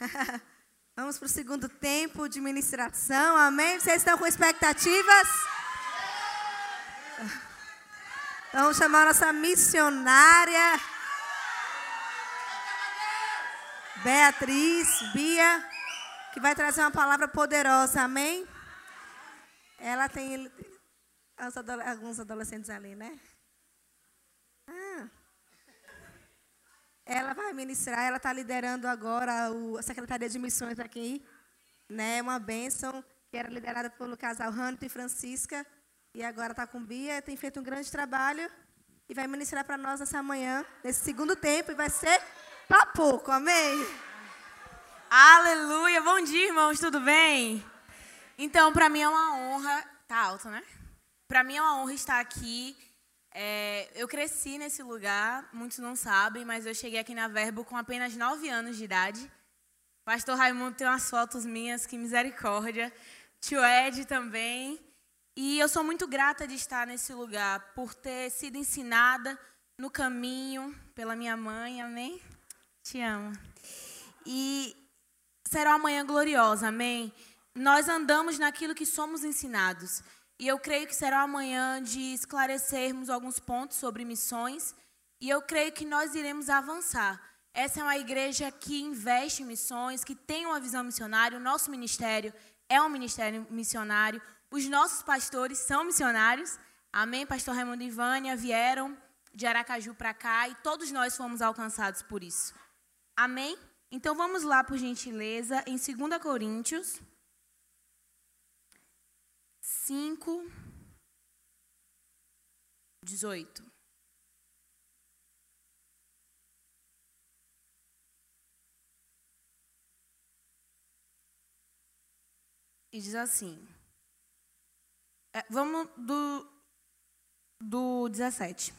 Vamos para o segundo tempo de ministração, amém? Vocês estão com expectativas? Vamos chamar nossa missionária, Beatriz, Bia, que vai trazer uma palavra poderosa, amém? Ela tem alguns adolescentes ali, né? Ah. Ela vai ministrar, ela está liderando agora o, a Secretaria de Missões aqui. Né? Uma bênção, que era liderada pelo casal Hannah e Francisca. E agora está com Bia, tem feito um grande trabalho. E vai ministrar para nós essa manhã, nesse segundo tempo. E vai ser para pouco, amém? Aleluia! Bom dia, irmãos, tudo bem? Então, para mim é uma honra. Tá alto, né? Para mim é uma honra estar aqui é, eu cresci nesse lugar, muitos não sabem, mas eu cheguei aqui na Verbo com apenas 9 anos de idade. Pastor Raimundo tem umas fotos minhas, que misericórdia. Tio Ed também. E eu sou muito grata de estar nesse lugar, por ter sido ensinada no caminho pela minha mãe, amém? Te amo. E será uma manhã gloriosa, amém? Nós andamos naquilo que somos ensinados. E eu creio que será amanhã de esclarecermos alguns pontos sobre missões. E eu creio que nós iremos avançar. Essa é uma igreja que investe em missões, que tem uma visão missionária. O nosso ministério é um ministério missionário. Os nossos pastores são missionários. Amém? Pastor Raimundo e Vânia vieram de Aracaju para cá e todos nós fomos alcançados por isso. Amém? Então vamos lá, por gentileza, em 2 Coríntios 5, 18. E diz assim. É, vamos do, do 17.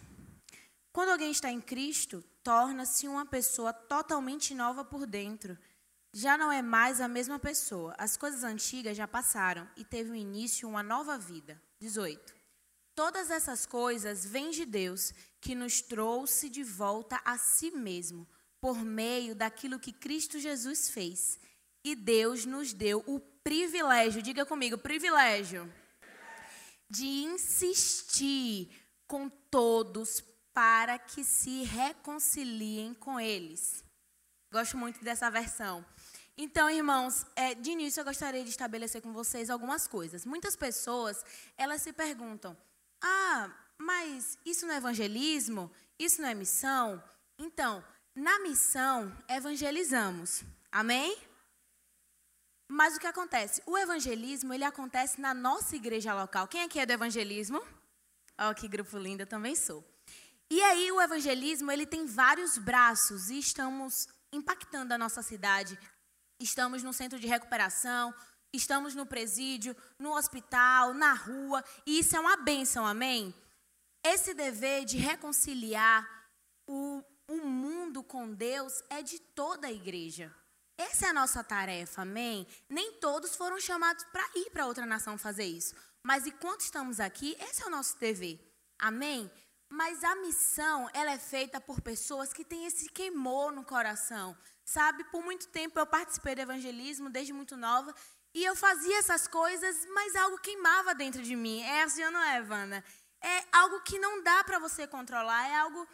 Quando alguém está em Cristo, torna-se uma pessoa totalmente nova por dentro já não é mais a mesma pessoa. As coisas antigas já passaram e teve um início uma nova vida. 18. Todas essas coisas vêm de Deus, que nos trouxe de volta a si mesmo, por meio daquilo que Cristo Jesus fez. E Deus nos deu o privilégio, diga comigo, privilégio, de insistir com todos para que se reconciliem com eles. Gosto muito dessa versão. Então, irmãos, é, de início eu gostaria de estabelecer com vocês algumas coisas. Muitas pessoas, elas se perguntam: ah, mas isso não é evangelismo? Isso não é missão? Então, na missão, evangelizamos. Amém? Mas o que acontece? O evangelismo, ele acontece na nossa igreja local. Quem aqui é do evangelismo? Ó, oh, que grupo lindo, eu também sou. E aí, o evangelismo, ele tem vários braços e estamos impactando a nossa cidade estamos no centro de recuperação, estamos no presídio, no hospital, na rua, e isso é uma bênção, amém? Esse dever de reconciliar o, o mundo com Deus é de toda a igreja. Essa é a nossa tarefa, amém? Nem todos foram chamados para ir para outra nação fazer isso. Mas enquanto estamos aqui, esse é o nosso dever. Amém? Mas a missão, ela é feita por pessoas que têm esse queimor no coração. Sabe, por muito tempo eu participei do evangelismo, desde muito nova, e eu fazia essas coisas, mas algo queimava dentro de mim. É assim ou não é, Wanda? É algo que não dá para você controlar, é algo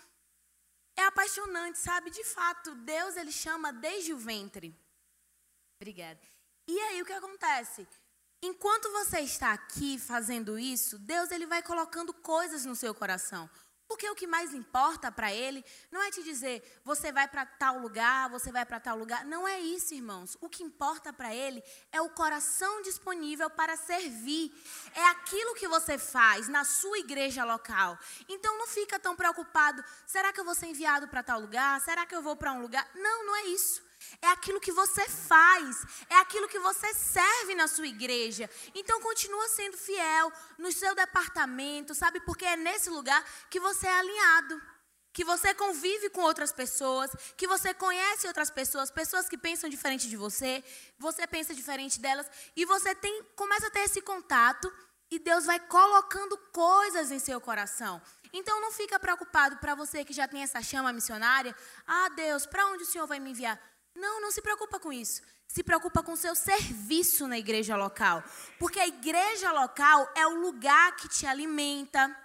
é apaixonante, sabe? De fato, Deus ele chama desde o ventre. Obrigada. E aí o que acontece? Enquanto você está aqui fazendo isso, Deus ele vai colocando coisas no seu coração. Porque o que mais importa para ele não é te dizer, você vai para tal lugar, você vai para tal lugar. Não é isso, irmãos. O que importa para ele é o coração disponível para servir. É aquilo que você faz na sua igreja local. Então não fica tão preocupado, será que eu vou ser enviado para tal lugar? Será que eu vou para um lugar? Não, não é isso. É aquilo que você faz, é aquilo que você serve na sua igreja. Então continua sendo fiel no seu departamento, sabe? Porque é nesse lugar que você é alinhado. Que você convive com outras pessoas, que você conhece outras pessoas, pessoas que pensam diferente de você, você pensa diferente delas, e você tem, começa a ter esse contato e Deus vai colocando coisas em seu coração. Então não fica preocupado para você que já tem essa chama missionária. Ah, Deus, para onde o Senhor vai me enviar? Não, não se preocupa com isso. Se preocupa com o seu serviço na igreja local. Porque a igreja local é o lugar que te alimenta.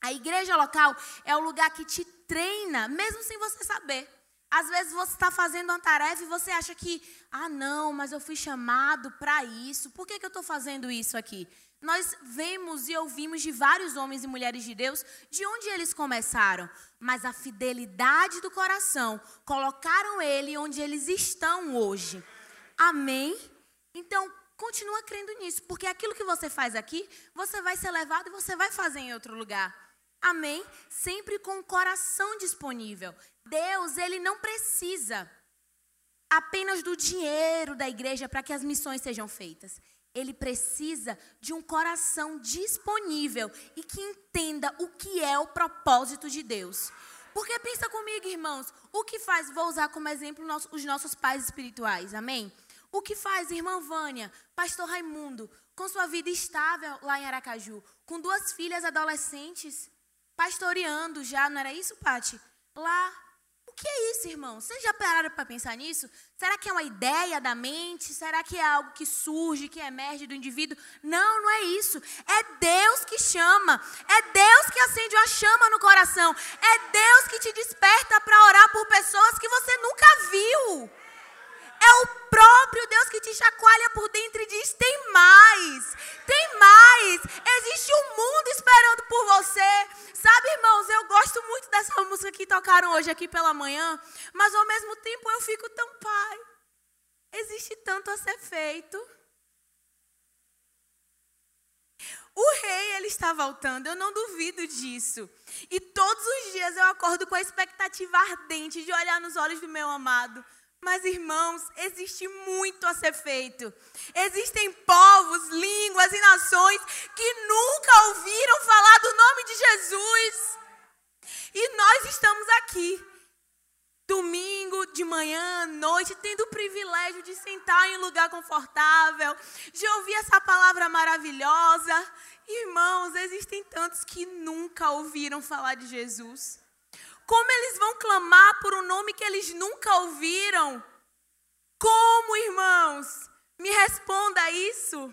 A igreja local é o lugar que te treina, mesmo sem você saber. Às vezes você está fazendo uma tarefa e você acha que, ah, não, mas eu fui chamado para isso, por que, que eu estou fazendo isso aqui? Nós vemos e ouvimos de vários homens e mulheres de Deus de onde eles começaram, mas a fidelidade do coração colocaram ele onde eles estão hoje. Amém? Então, continua crendo nisso, porque aquilo que você faz aqui, você vai ser levado e você vai fazer em outro lugar. Amém? Sempre com o coração disponível. Deus, ele não precisa apenas do dinheiro da igreja para que as missões sejam feitas. Ele precisa de um coração disponível e que entenda o que é o propósito de Deus. Porque pensa comigo, irmãos, o que faz, vou usar como exemplo os nossos pais espirituais, amém? O que faz irmã Vânia, pastor Raimundo, com sua vida estável lá em Aracaju, com duas filhas adolescentes, pastoreando já, não era isso, Pati? Lá que é isso, irmão? Vocês já pararam para pensar nisso? Será que é uma ideia da mente? Será que é algo que surge, que emerge do indivíduo? Não, não é isso. É Deus que chama. É Deus que acende uma chama no coração. É Deus que te desperta para orar por pessoas que você nunca viu. É o próprio Deus que te chacoalha por dentro hoje aqui pela manhã, mas ao mesmo tempo eu fico tão pai. Existe tanto a ser feito. O rei, ele está voltando, eu não duvido disso. E todos os dias eu acordo com a expectativa ardente de olhar nos olhos do meu amado mas, irmãos, existe muito a ser feito. Existem povos, línguas e nações que nunca ouviram falar do nome de Jesus. E nós estamos aqui, domingo, de manhã, noite, tendo o privilégio de sentar em um lugar confortável, de ouvir essa palavra maravilhosa. Irmãos, existem tantos que nunca ouviram falar de Jesus. Como eles vão clamar por um nome que eles nunca ouviram? Como, irmãos? Me responda isso.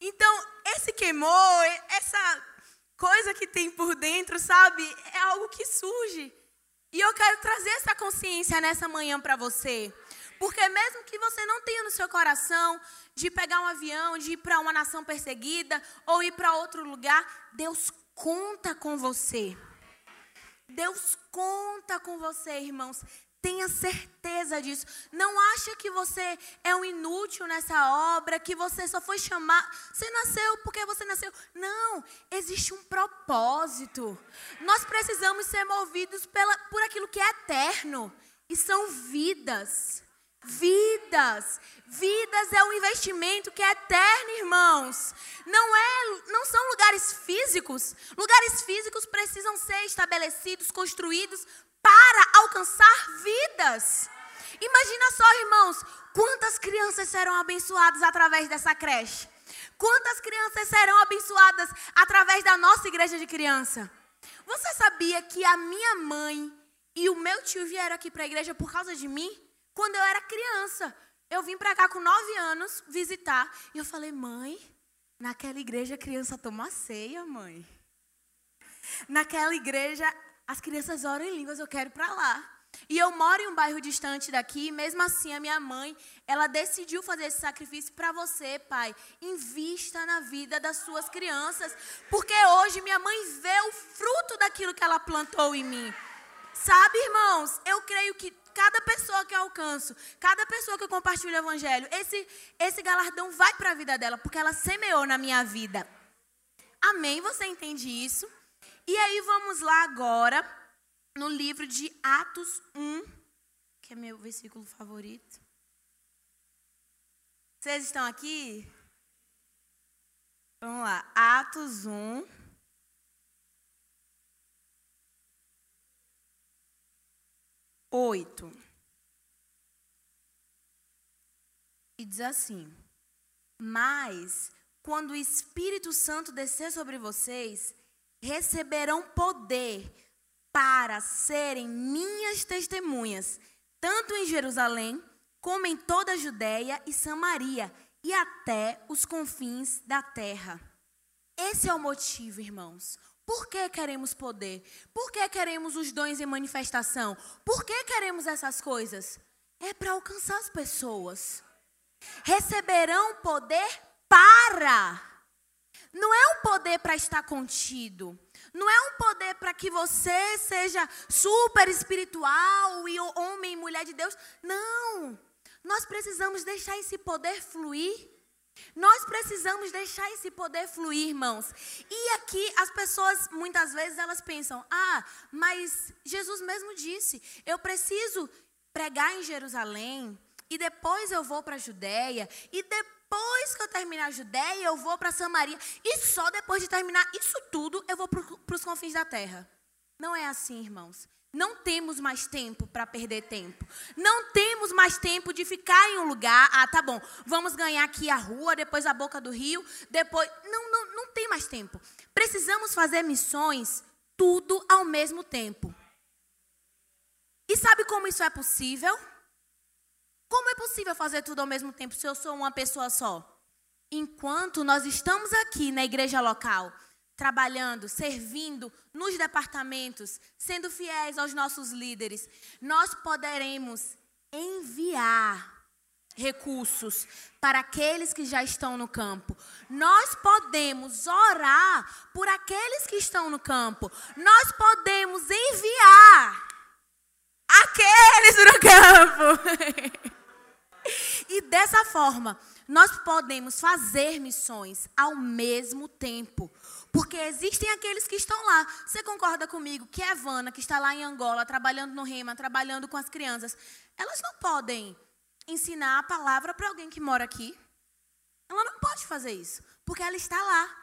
Então, esse queimou, essa coisa que tem por dentro, sabe? É algo que surge. E eu quero trazer essa consciência nessa manhã para você. Porque mesmo que você não tenha no seu coração de pegar um avião, de ir para uma nação perseguida ou ir para outro lugar, Deus conta com você. Deus conta com você, irmãos. Tenha certeza disso. Não acha que você é um inútil nessa obra, que você só foi chamar. Você nasceu porque você nasceu. Não, existe um propósito. Nós precisamos ser movidos pela, por aquilo que é eterno. E são vidas. Vidas. Vidas é um investimento que é eterno, irmãos. Não é, não são lugares físicos. Lugares físicos precisam ser estabelecidos, construídos para alcançar vidas. Imagina só, irmãos, quantas crianças serão abençoadas através dessa creche? Quantas crianças serão abençoadas através da nossa igreja de criança? Você sabia que a minha mãe e o meu tio vieram aqui para a igreja por causa de mim? Quando eu era criança. Eu vim para cá com nove anos visitar. E eu falei, mãe, naquela igreja a criança toma ceia, mãe. Naquela igreja as crianças oram em línguas, eu quero ir para lá. E eu moro em um bairro distante daqui, e mesmo assim a minha mãe, ela decidiu fazer esse sacrifício para você, pai. Invista na vida das suas crianças, porque hoje minha mãe vê o fruto daquilo que ela plantou em mim. Sabe, irmãos, eu creio que cada pessoa que eu alcanço, cada pessoa que eu compartilho o evangelho, esse, esse galardão vai para a vida dela, porque ela semeou na minha vida. Amém? Você entende isso? E aí vamos lá agora no livro de Atos 1, que é meu versículo favorito. Vocês estão aqui? Vamos lá, Atos 1. oito. E diz assim: Mas quando o Espírito Santo descer sobre vocês, receberão poder para serem minhas testemunhas, tanto em Jerusalém, como em toda a Judéia e Samaria, e até os confins da terra. Esse é o motivo, irmãos. Por que queremos poder? Por que queremos os dons em manifestação? Por que queremos essas coisas? É para alcançar as pessoas. Receberão poder para. Não é um poder para estar contido. Não é um poder para que você seja super espiritual e homem e mulher de Deus. Não. Nós precisamos deixar esse poder fluir. Nós precisamos deixar esse poder fluir, irmãos. E aqui as pessoas muitas vezes elas pensam: "Ah, mas Jesus mesmo disse: eu preciso pregar em Jerusalém e depois eu vou para a Judéia e depois que eu terminar a Judéia eu vou para Samaria e só depois de terminar isso tudo eu vou para os confins da terra". Não é assim, irmãos. Não temos mais tempo para perder tempo. Não temos mais tempo de ficar em um lugar. Ah, tá bom. Vamos ganhar aqui a rua, depois a boca do rio, depois. Não, não, não tem mais tempo. Precisamos fazer missões tudo ao mesmo tempo. E sabe como isso é possível? Como é possível fazer tudo ao mesmo tempo se eu sou uma pessoa só? Enquanto nós estamos aqui na igreja local, trabalhando, servindo nos departamentos, sendo fiéis aos nossos líderes, nós poderemos enviar recursos para aqueles que já estão no campo. Nós podemos orar por aqueles que estão no campo. Nós podemos enviar aqueles no campo. e dessa forma, nós podemos fazer missões ao mesmo tempo. Porque existem aqueles que estão lá. Você concorda comigo que a Evana, que está lá em Angola, trabalhando no Rema, trabalhando com as crianças, elas não podem ensinar a palavra para alguém que mora aqui? Ela não pode fazer isso, porque ela está lá.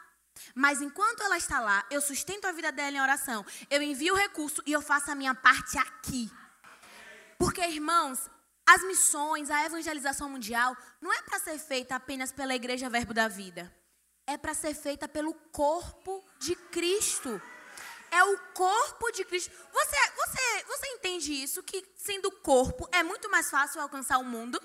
Mas enquanto ela está lá, eu sustento a vida dela em oração, eu envio o recurso e eu faço a minha parte aqui. Porque, irmãos, as missões, a evangelização mundial, não é para ser feita apenas pela Igreja Verbo da Vida é para ser feita pelo corpo de Cristo. É o corpo de Cristo. Você, você, você entende isso? Que sendo corpo é muito mais fácil alcançar o mundo?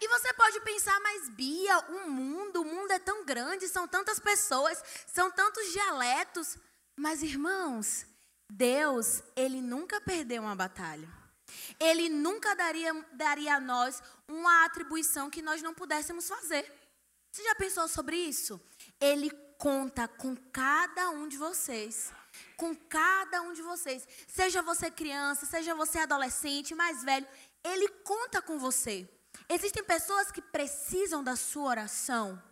E você pode pensar, mas Bia, o mundo, o mundo é tão grande, são tantas pessoas, são tantos dialetos. Mas irmãos, Deus, ele nunca perdeu uma batalha. Ele nunca daria, daria a nós uma atribuição que nós não pudéssemos fazer. Você já pensou sobre isso? Ele conta com cada um de vocês. Com cada um de vocês. Seja você criança, seja você adolescente, mais velho, ele conta com você. Existem pessoas que precisam da sua oração,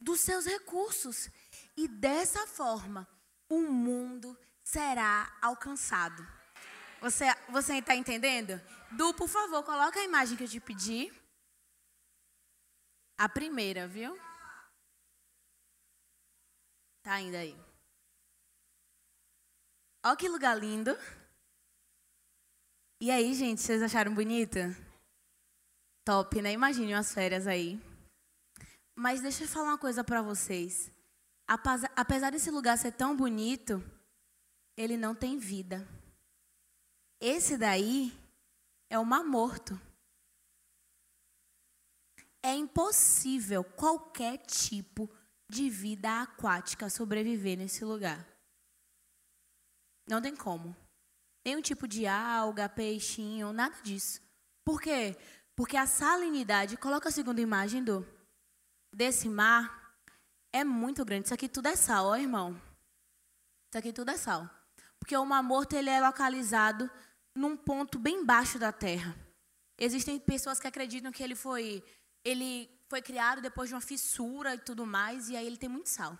dos seus recursos. E dessa forma, o mundo será alcançado. Você você está entendendo? Du, por favor, coloca a imagem que eu te pedi. A primeira, viu? Tá ainda aí. Olha que lugar lindo. E aí, gente, vocês acharam bonito? Top, né? Imagine umas férias aí. Mas deixa eu falar uma coisa para vocês. Apesar desse lugar ser tão bonito, ele não tem vida. Esse daí é o mar morto. É impossível qualquer tipo de vida aquática sobreviver nesse lugar. Não tem como. Nenhum tipo de alga, peixinho, nada disso. Por quê? Porque a salinidade, coloca a segunda imagem do desse mar, é muito grande. Isso aqui tudo é sal, ó, irmão. Isso aqui tudo é sal. Porque o Mar Morto ele é localizado num ponto bem baixo da terra. Existem pessoas que acreditam que ele foi ele foi criado depois de uma fissura e tudo mais, e aí ele tem muito sal.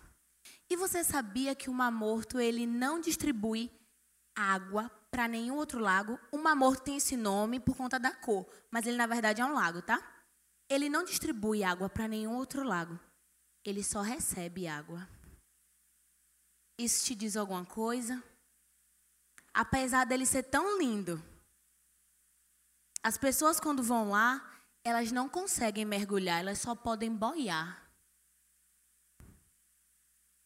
E você sabia que o Mar Morto ele não distribui água para nenhum outro lago? O Mar Morto tem esse nome por conta da cor, mas ele na verdade é um lago, tá? Ele não distribui água para nenhum outro lago. Ele só recebe água. Isso te diz alguma coisa? Apesar dele ser tão lindo, as pessoas quando vão lá, elas não conseguem mergulhar, elas só podem boiar.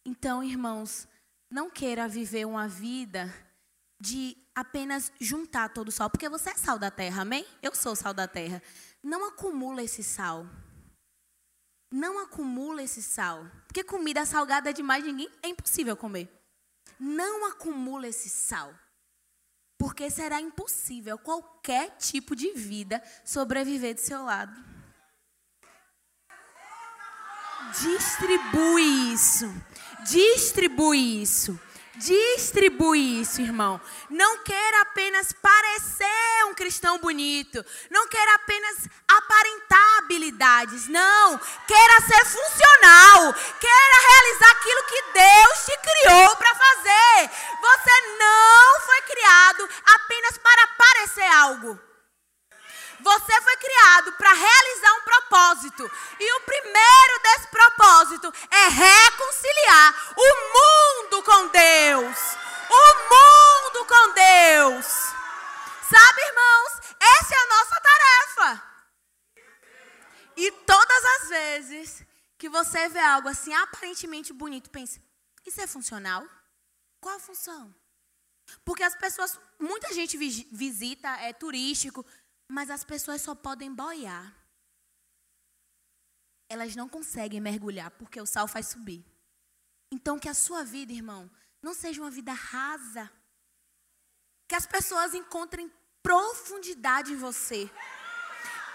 Então, irmãos, não queira viver uma vida de apenas juntar todo o sal, porque você é sal da terra, amém? Eu sou sal da terra. Não acumula esse sal. Não acumula esse sal. Porque comida salgada é demais, ninguém é impossível comer. Não acumula esse sal. Porque será impossível qualquer tipo de vida sobreviver do seu lado. Distribui isso. Distribui isso. Distribui isso, irmão. Não queira apenas parecer um cristão bonito. Não queira apenas aparentar habilidades. Não. Queira ser funcional. Queira realizar aquilo que Deus te criou para fazer. Você não foi criado apenas para parecer algo. Você foi criado para realizar um propósito. E o primeiro desse propósito é reconciliar o mundo com Deus. O mundo com Deus. Sabe, irmãos? Essa é a nossa tarefa. E todas as vezes que você vê algo assim aparentemente bonito, pense: isso é funcional? Qual a função? Porque as pessoas, muita gente visita, é turístico, mas as pessoas só podem boiar. Elas não conseguem mergulhar porque o sal faz subir. Então, que a sua vida, irmão, não seja uma vida rasa. Que as pessoas encontrem profundidade em você.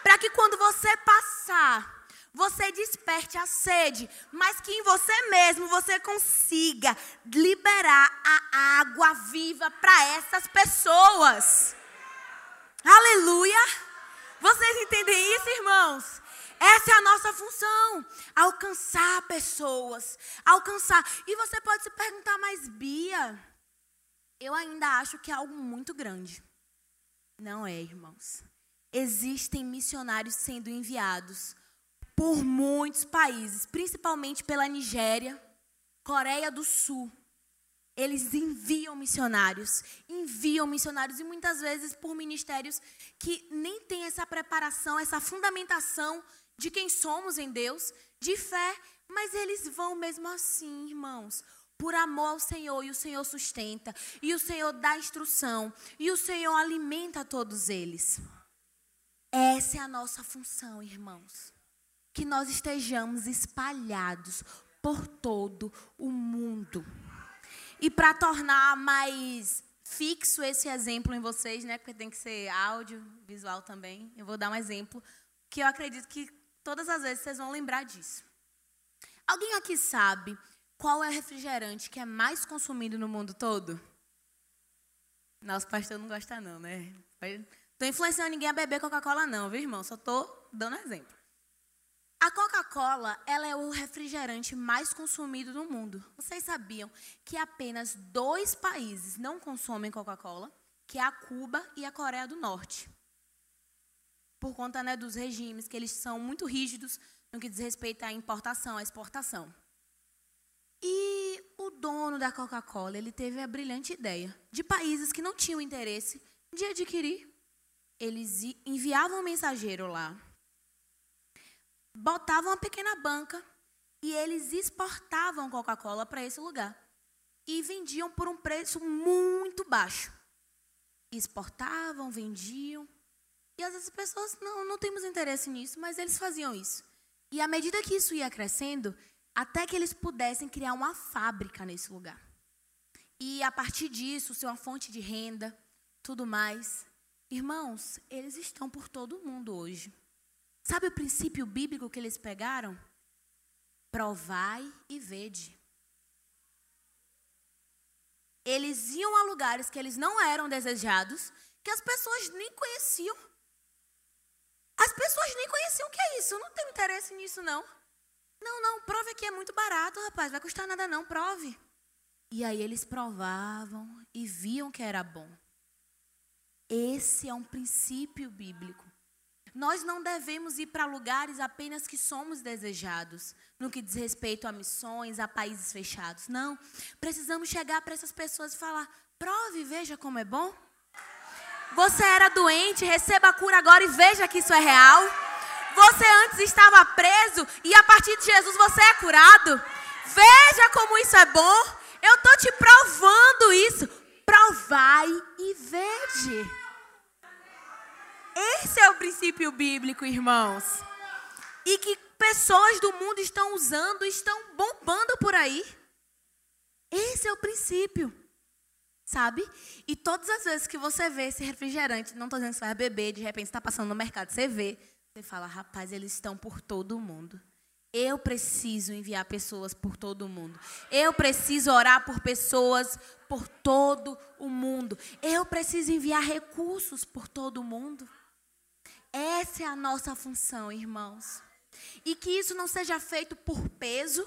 Para que quando você passar, você desperte a sede, mas que em você mesmo você consiga liberar a água viva para essas pessoas. Aleluia! Vocês entendem isso, irmãos? Essa é a nossa função, alcançar pessoas, alcançar. E você pode se perguntar, mas Bia, eu ainda acho que é algo muito grande. Não é, irmãos. Existem missionários sendo enviados por muitos países, principalmente pela Nigéria, Coreia do Sul, eles enviam missionários, enviam missionários e muitas vezes por ministérios que nem têm essa preparação, essa fundamentação de quem somos em Deus, de fé, mas eles vão mesmo assim, irmãos, por amor ao Senhor, e o Senhor sustenta, e o Senhor dá instrução, e o Senhor alimenta todos eles. Essa é a nossa função, irmãos. Que nós estejamos espalhados por todo o mundo. E para tornar mais fixo esse exemplo em vocês, né, porque tem que ser áudio, visual também, eu vou dar um exemplo que eu acredito que todas as vezes vocês vão lembrar disso. Alguém aqui sabe qual é o refrigerante que é mais consumido no mundo todo? Nosso pastor não gosta não, né? Estou influenciando ninguém a beber Coca-Cola não, viu, irmão? Só estou dando exemplo. A Coca-Cola, ela é o refrigerante mais consumido no mundo. Vocês sabiam que apenas dois países não consomem Coca-Cola, que é a Cuba e a Coreia do Norte. Por conta né, dos regimes, que eles são muito rígidos no que diz respeito à importação, à exportação. E o dono da Coca-Cola, ele teve a brilhante ideia de países que não tinham interesse de adquirir. Eles enviavam um mensageiro lá botavam uma pequena banca e eles exportavam Coca-Cola para esse lugar. E vendiam por um preço muito baixo. Exportavam, vendiam. E às vezes as pessoas, não, não temos interesse nisso, mas eles faziam isso. E à medida que isso ia crescendo, até que eles pudessem criar uma fábrica nesse lugar. E a partir disso, ser uma fonte de renda, tudo mais. Irmãos, eles estão por todo o mundo hoje. Sabe o princípio bíblico que eles pegaram? Provai e vede. Eles iam a lugares que eles não eram desejados, que as pessoas nem conheciam. As pessoas nem conheciam o que é isso. Eu não tenho interesse nisso, não. Não, não, prove aqui é muito barato, rapaz. Vai custar nada, não, prove. E aí eles provavam e viam que era bom. Esse é um princípio bíblico. Nós não devemos ir para lugares apenas que somos desejados, no que diz respeito a missões, a países fechados. Não. Precisamos chegar para essas pessoas e falar: prove e veja como é bom. Você era doente, receba a cura agora e veja que isso é real. Você antes estava preso e a partir de Jesus você é curado. Veja como isso é bom. Eu estou te provando isso. Provai e vede. Esse é o princípio bíblico, irmãos. E que pessoas do mundo estão usando, estão bombando por aí. Esse é o princípio. Sabe? E todas as vezes que você vê esse refrigerante, não estou dizendo que você vai beber, de repente está passando no mercado, você vê, você fala, rapaz, eles estão por todo mundo. Eu preciso enviar pessoas por todo mundo. Eu preciso orar por pessoas por todo o mundo. Eu preciso enviar recursos por todo mundo. Essa é a nossa função, irmãos. E que isso não seja feito por peso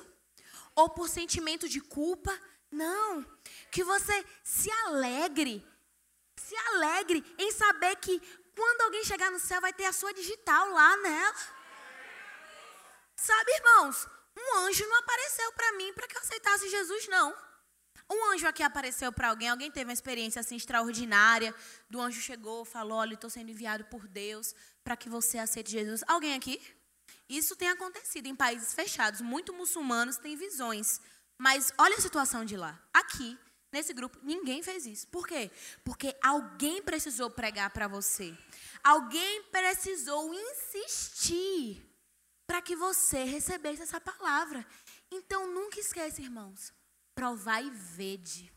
ou por sentimento de culpa. Não. Que você se alegre. Se alegre em saber que quando alguém chegar no céu vai ter a sua digital lá nela. Sabe, irmãos, um anjo não apareceu para mim para que eu aceitasse Jesus, não. Um anjo aqui apareceu para alguém, alguém teve uma experiência assim extraordinária. Do anjo chegou, falou: Olha, estou sendo enviado por Deus para que você aceite Jesus. Alguém aqui? Isso tem acontecido em países fechados. Muitos muçulmanos têm visões. Mas olha a situação de lá. Aqui, nesse grupo, ninguém fez isso. Por quê? Porque alguém precisou pregar para você. Alguém precisou insistir para que você recebesse essa palavra. Então nunca esqueça, irmãos, provar e vede.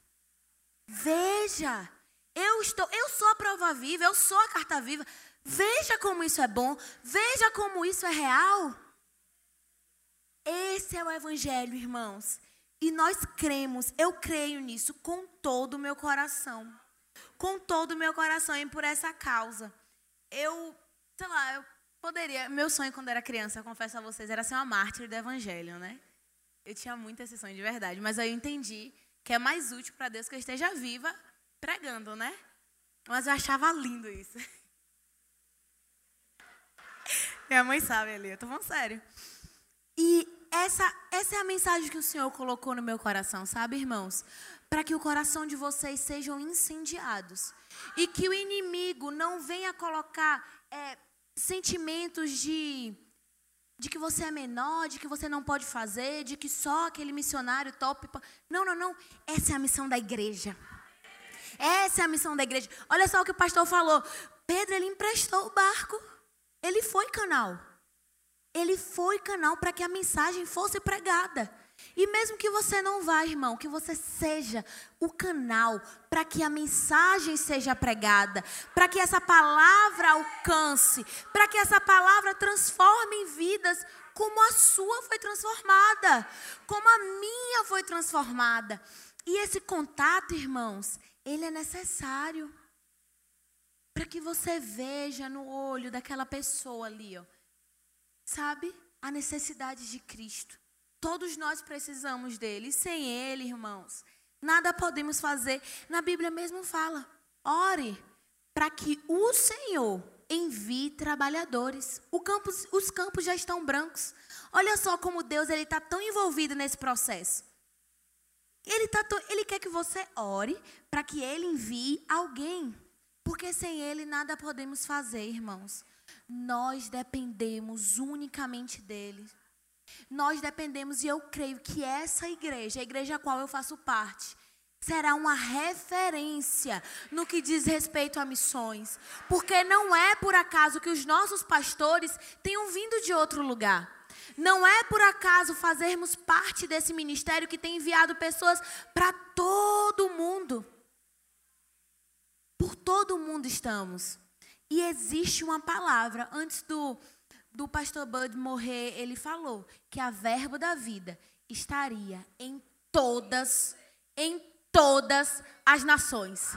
Veja, eu estou, eu sou a prova viva, eu sou a carta viva. Veja como isso é bom, veja como isso é real. Esse é o evangelho, irmãos. E nós cremos, eu creio nisso com todo o meu coração. Com todo o meu coração e por essa causa. Eu, sei lá, eu Poderia. Meu sonho quando era criança, eu confesso a vocês, era ser uma mártir do evangelho, né? Eu tinha muito esse sonho de verdade, mas aí eu entendi que é mais útil para Deus que eu esteja viva pregando, né? Mas eu achava lindo isso. Minha mãe sabe ali, eu tô falando sério. E essa, essa é a mensagem que o Senhor colocou no meu coração, sabe, irmãos? Para que o coração de vocês sejam incendiados. E que o inimigo não venha colocar é, sentimentos de de que você é menor, de que você não pode fazer, de que só aquele missionário top. Não, não, não. Essa é a missão da igreja. Essa é a missão da igreja. Olha só o que o pastor falou. Pedro, ele emprestou o barco. Ele foi canal. Ele foi canal para que a mensagem fosse pregada. E mesmo que você não vá, irmão, que você seja o canal para que a mensagem seja pregada, para que essa palavra alcance, para que essa palavra transforme em vidas como a sua foi transformada, como a minha foi transformada. E esse contato, irmãos, ele é necessário para que você veja no olho daquela pessoa ali, ó, sabe, a necessidade de Cristo. Todos nós precisamos dele. Sem ele, irmãos, nada podemos fazer. Na Bíblia mesmo fala: ore para que o Senhor envie trabalhadores. Os campos já estão brancos. Olha só como Deus ele está tão envolvido nesse processo. Ele, tá ele quer que você ore para que ele envie alguém. Porque sem ele nada podemos fazer, irmãos. Nós dependemos unicamente dele. Nós dependemos, e eu creio que essa igreja, a igreja a qual eu faço parte, será uma referência no que diz respeito a missões. Porque não é por acaso que os nossos pastores tenham vindo de outro lugar. Não é por acaso fazermos parte desse ministério que tem enviado pessoas para todo mundo. Por todo mundo estamos. E existe uma palavra antes do do pastor Bud morrer, ele falou que a verba da vida estaria em todas, em todas as nações.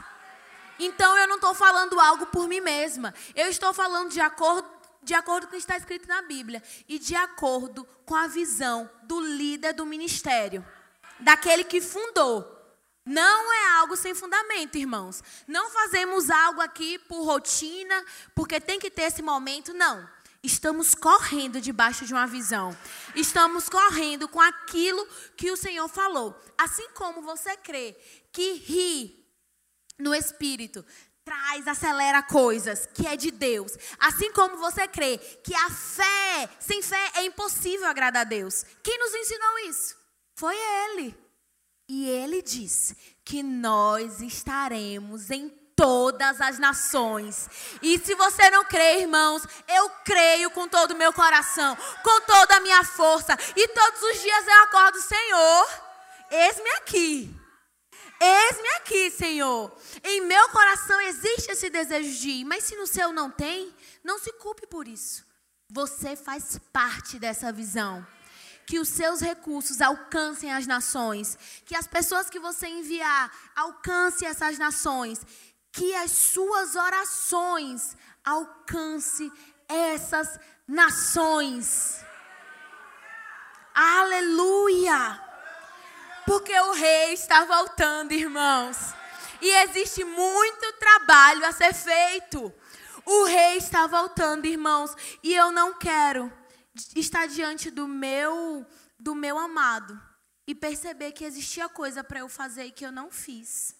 Então eu não estou falando algo por mim mesma. Eu estou falando de acordo, de acordo com o que está escrito na Bíblia e de acordo com a visão do líder do ministério, daquele que fundou. Não é algo sem fundamento, irmãos. Não fazemos algo aqui por rotina, porque tem que ter esse momento, não estamos correndo debaixo de uma visão. Estamos correndo com aquilo que o Senhor falou. Assim como você crê que rir no Espírito traz, acelera coisas que é de Deus. Assim como você crê que a fé, sem fé é impossível agradar a Deus. Quem nos ensinou isso? Foi Ele. E Ele diz que nós estaremos em todas as nações. E se você não crê, irmãos, eu creio com todo o meu coração, com toda a minha força. E todos os dias eu acordo, Senhor, eis-me aqui. Eis-me aqui, Senhor. Em meu coração existe esse desejo de ir, mas se no seu não tem, não se culpe por isso. Você faz parte dessa visão que os seus recursos alcancem as nações, que as pessoas que você enviar alcancem essas nações, que as suas orações alcancem essas nações. Aleluia! Porque o rei está voltando, irmãos. E existe muito trabalho a ser feito. O rei está voltando, irmãos, e eu não quero estar diante do meu do meu amado e perceber que existia coisa para eu fazer e que eu não fiz.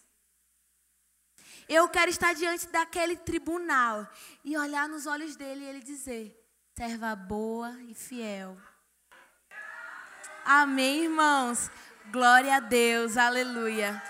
Eu quero estar diante daquele tribunal e olhar nos olhos dele e ele dizer: serva boa e fiel. Amém, irmãos. Glória a Deus. Aleluia.